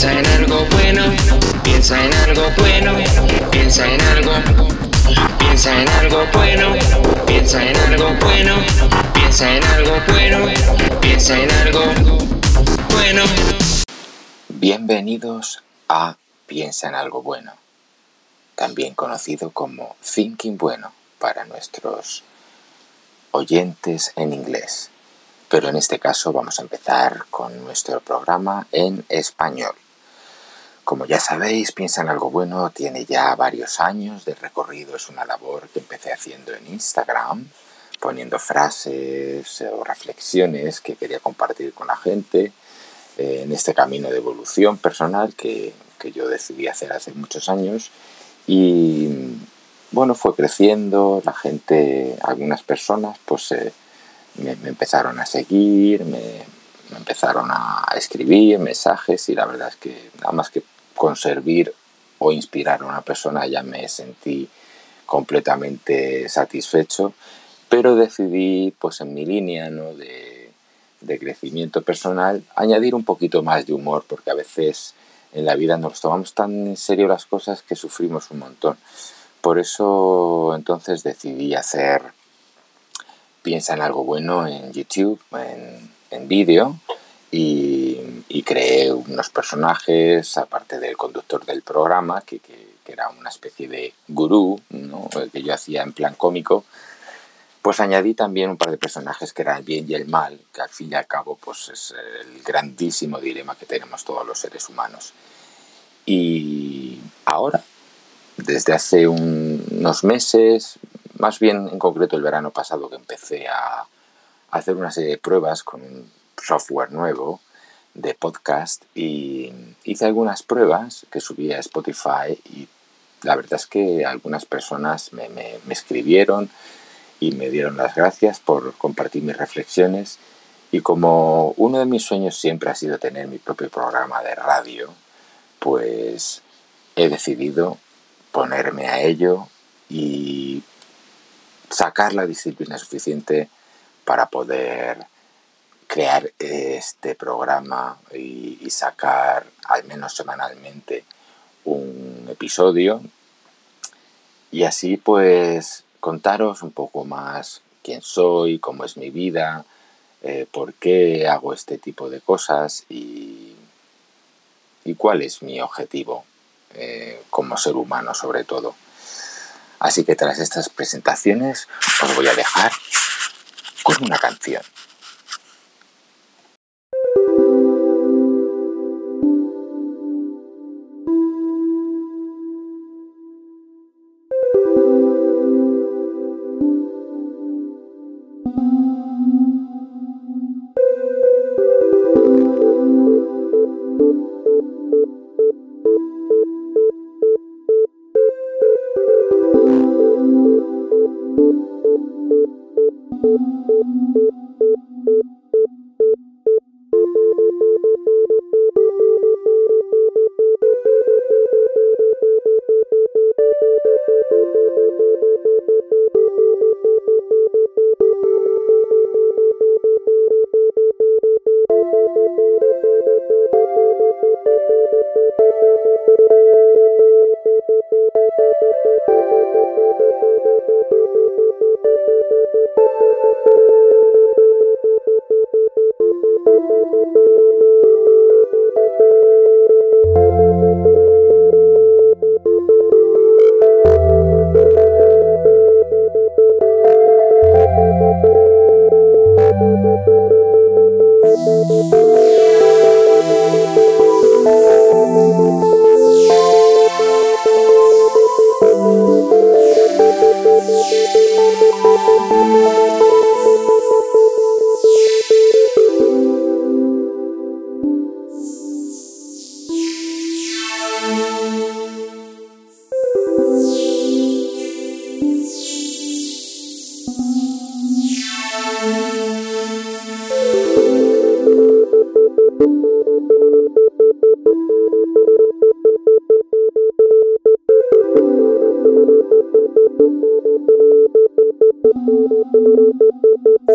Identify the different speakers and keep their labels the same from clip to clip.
Speaker 1: Piensa en algo bueno, piensa en algo bueno, piensa en algo, piensa en algo bueno, piensa en algo bueno, piensa en algo bueno, piensa en algo bueno.
Speaker 2: Bienvenidos a Piensa en algo bueno, también conocido como Thinking Bueno para nuestros oyentes en inglés. Pero en este caso vamos a empezar con nuestro programa en español. Como ya sabéis, Piensa en algo bueno tiene ya varios años de recorrido. Es una labor que empecé haciendo en Instagram, poniendo frases o reflexiones que quería compartir con la gente eh, en este camino de evolución personal que, que yo decidí hacer hace muchos años. Y bueno, fue creciendo, la gente, algunas personas, pues eh, me, empezaron a seguir, me, empezaron a escribir mensajes y la verdad es que nada más que con servir o inspirar a una persona ya me sentí completamente satisfecho, pero decidí, pues en mi línea ¿no? de, de crecimiento personal, añadir un poquito más de humor, porque a veces en la vida nos tomamos tan en serio las cosas que sufrimos un montón. Por eso entonces decidí hacer Piensa en algo bueno en YouTube, en, vídeo, y, creé unos personajes, aparte del conductor del programa, que, era una especie de gurú, que yo hacía en plan cómico, pues añadí también un par de personajes que eran el bien y el mal, que al fin y al cabo pues es el grandísimo dilema que tenemos todos los seres humanos. Y ahora desde hace unos meses, más bien en concreto el verano pasado que empecé a hacer una serie de pruebas con un software nuevo de podcast y hice algunas pruebas que subí a Spotify y la verdad es que algunas personas me, me, escribieron y me dieron las gracias por compartir mis reflexiones. Y como uno de mis sueños siempre ha sido tener mi propio programa de radio, pues he decidido ponerme a ello y sacar la disciplina suficiente para poder crear este programa y, sacar al menos semanalmente un episodio y así pues contaros un poco más quién soy, cómo es mi vida, eh, por qué hago este tipo de cosas y, y cuál es mi objetivo eh, como ser humano sobre todo. Así que tras estas presentaciones os voy a dejar con una canción. Música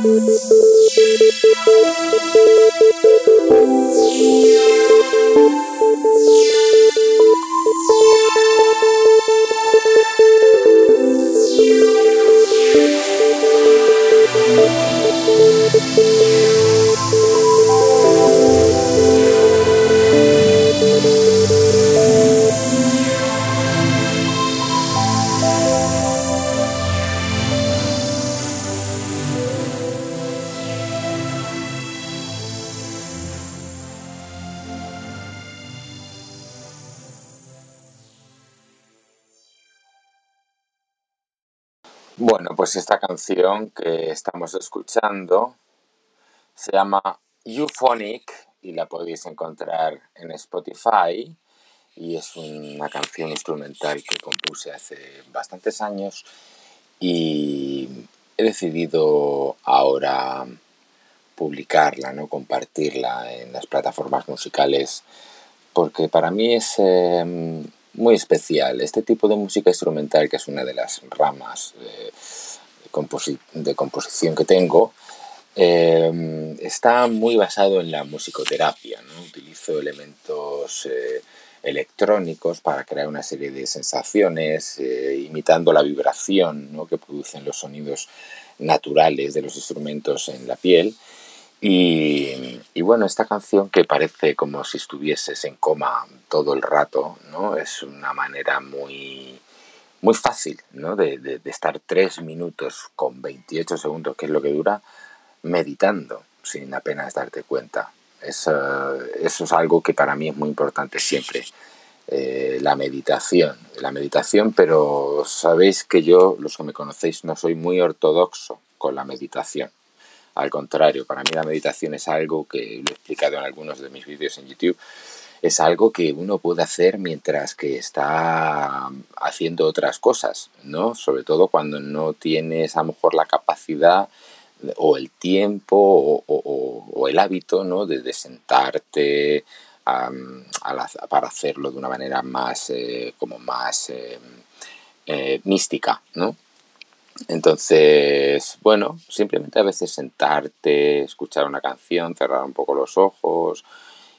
Speaker 2: Thank you. Bueno, pues esta canción que estamos escuchando se llama Euphonic y la podéis encontrar en Spotify y es una canción instrumental que compuse hace bastantes años y he decidido ahora publicarla, ¿no? compartirla en las plataformas musicales porque para mí es eh, muy especial. Este tipo de música instrumental, que es una de las ramas eh, de, composi de, composición que tengo, eh, está muy basado en la musicoterapia. ¿no? Utilizo elementos eh, electrónicos para crear una serie de sensaciones, imitando la vibración ¿no? que producen los sonidos naturales de los instrumentos en la piel y, bueno, esta canción que parece como si estuvieses en coma todo el rato, ¿no? Es una manera muy, muy fácil, ¿no? De, de, de estar tres minutos con 28 segundos, que es lo que dura, meditando sin apenas darte cuenta. Eso, eso es algo que para mí es muy importante siempre. Eh, la meditación, la meditación, pero sabéis que yo, los que me conocéis, no soy muy ortodoxo con la meditación al contrario, para mí la meditación es algo que lo he explicado en algunos de mis vídeos en YouTube. Es algo que uno puede hacer mientras que está haciendo otras cosas, ¿no? Sobre todo cuando no tienes a lo mejor la capacidad o el tiempo o, el hábito, ¿no? De, sentarte para hacerlo de una manera más, eh, como más eh, eh, mística, ¿no? Entonces, bueno, simplemente a veces sentarte, escuchar una canción, cerrar un poco los ojos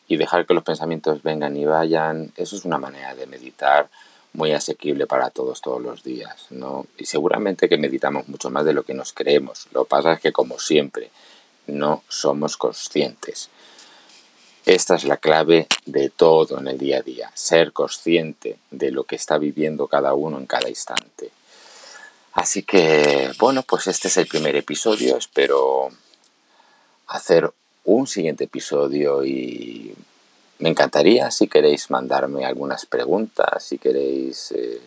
Speaker 2: y dejar que los pensamientos vengan y vayan, eso es una manera de meditar muy asequible para todos todos los días, ¿no? Y seguramente que meditamos mucho más de lo que nos creemos. Lo que pasa es que, como siempre, no somos conscientes. Esta es la clave de todo en el día a día, ser consciente de lo que está viviendo cada uno en cada instante. Así que, bueno, pues este es el primer episodio. Espero hacer un siguiente episodio y me encantaría si queréis mandarme algunas preguntas, si queréis eh,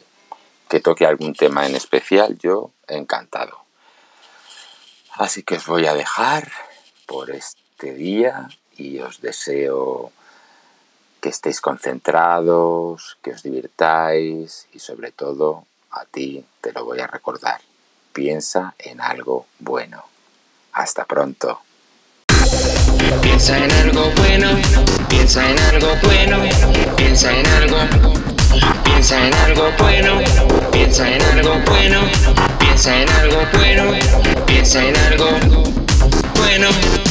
Speaker 2: que toque algún tema en especial, yo encantado. Así que os voy a dejar por este día y os deseo que estéis concentrados, que os divirtáis y sobre todo a ti te lo voy a recordar. Piensa en algo bueno. Hasta pronto.
Speaker 1: Piensa en algo bueno, piensa en algo bueno, piensa en algo, piensa en algo bueno, piensa en algo bueno, piensa en algo bueno, piensa en algo bueno.